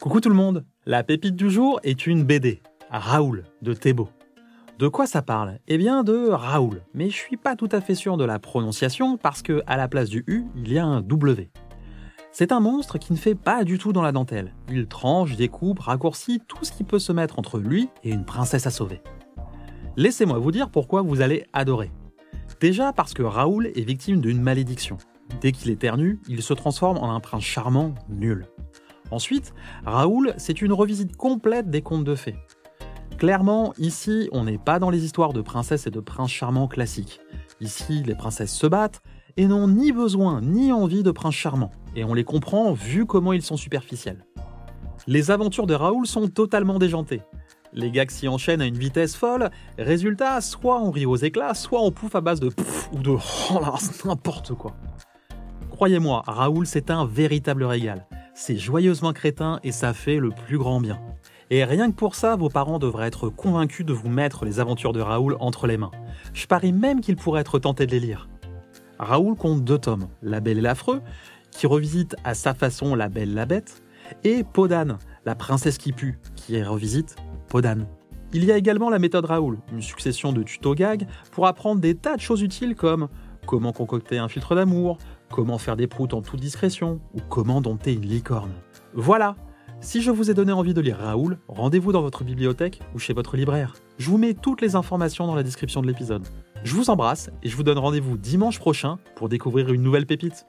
Coucou tout le monde, la pépite du jour est une BD, Raoul de Thébault. De quoi ça parle? Eh bien de Raoul, mais je suis pas tout à fait sûr de la prononciation parce que à la place du U, il y a un W. C'est un monstre qui ne fait pas du tout dans la dentelle. Il tranche, découpe, raccourcit tout ce qui peut se mettre entre lui et une princesse à sauver. Laissez-moi vous dire pourquoi vous allez adorer. Déjà parce que Raoul est victime d'une malédiction. Dès qu'il éternue, il se transforme en un prince charmant nul. Ensuite, Raoul, c'est une revisite complète des contes de fées. Clairement, ici, on n'est pas dans les histoires de princesses et de princes charmants classiques. Ici, les princesses se battent et n'ont ni besoin ni envie de princes charmants, et on les comprend vu comment ils sont superficiels. Les aventures de Raoul sont totalement déjantées. Les gags s'y enchaînent à une vitesse folle, résultat, soit on rit aux éclats, soit on pouffe à base de pfff ou de oh là, n'importe quoi. Croyez-moi, Raoul, c'est un véritable régal. C'est joyeusement crétin et ça fait le plus grand bien. Et rien que pour ça, vos parents devraient être convaincus de vous mettre les aventures de Raoul entre les mains. Je parie même qu'ils pourraient être tentés de les lire. Raoul compte deux tomes, La Belle et l'Affreux, qui revisite à sa façon La Belle la Bête, et Podane, la princesse qui pue, qui revisite Il y a également la méthode Raoul, une succession de tutos gags pour apprendre des tas de choses utiles comme comment concocter un filtre d'amour, comment faire des proutes en toute discrétion ou comment dompter une licorne. Voilà Si je vous ai donné envie de lire Raoul, rendez-vous dans votre bibliothèque ou chez votre libraire. Je vous mets toutes les informations dans la description de l'épisode. Je vous embrasse et je vous donne rendez-vous dimanche prochain pour découvrir une nouvelle pépite.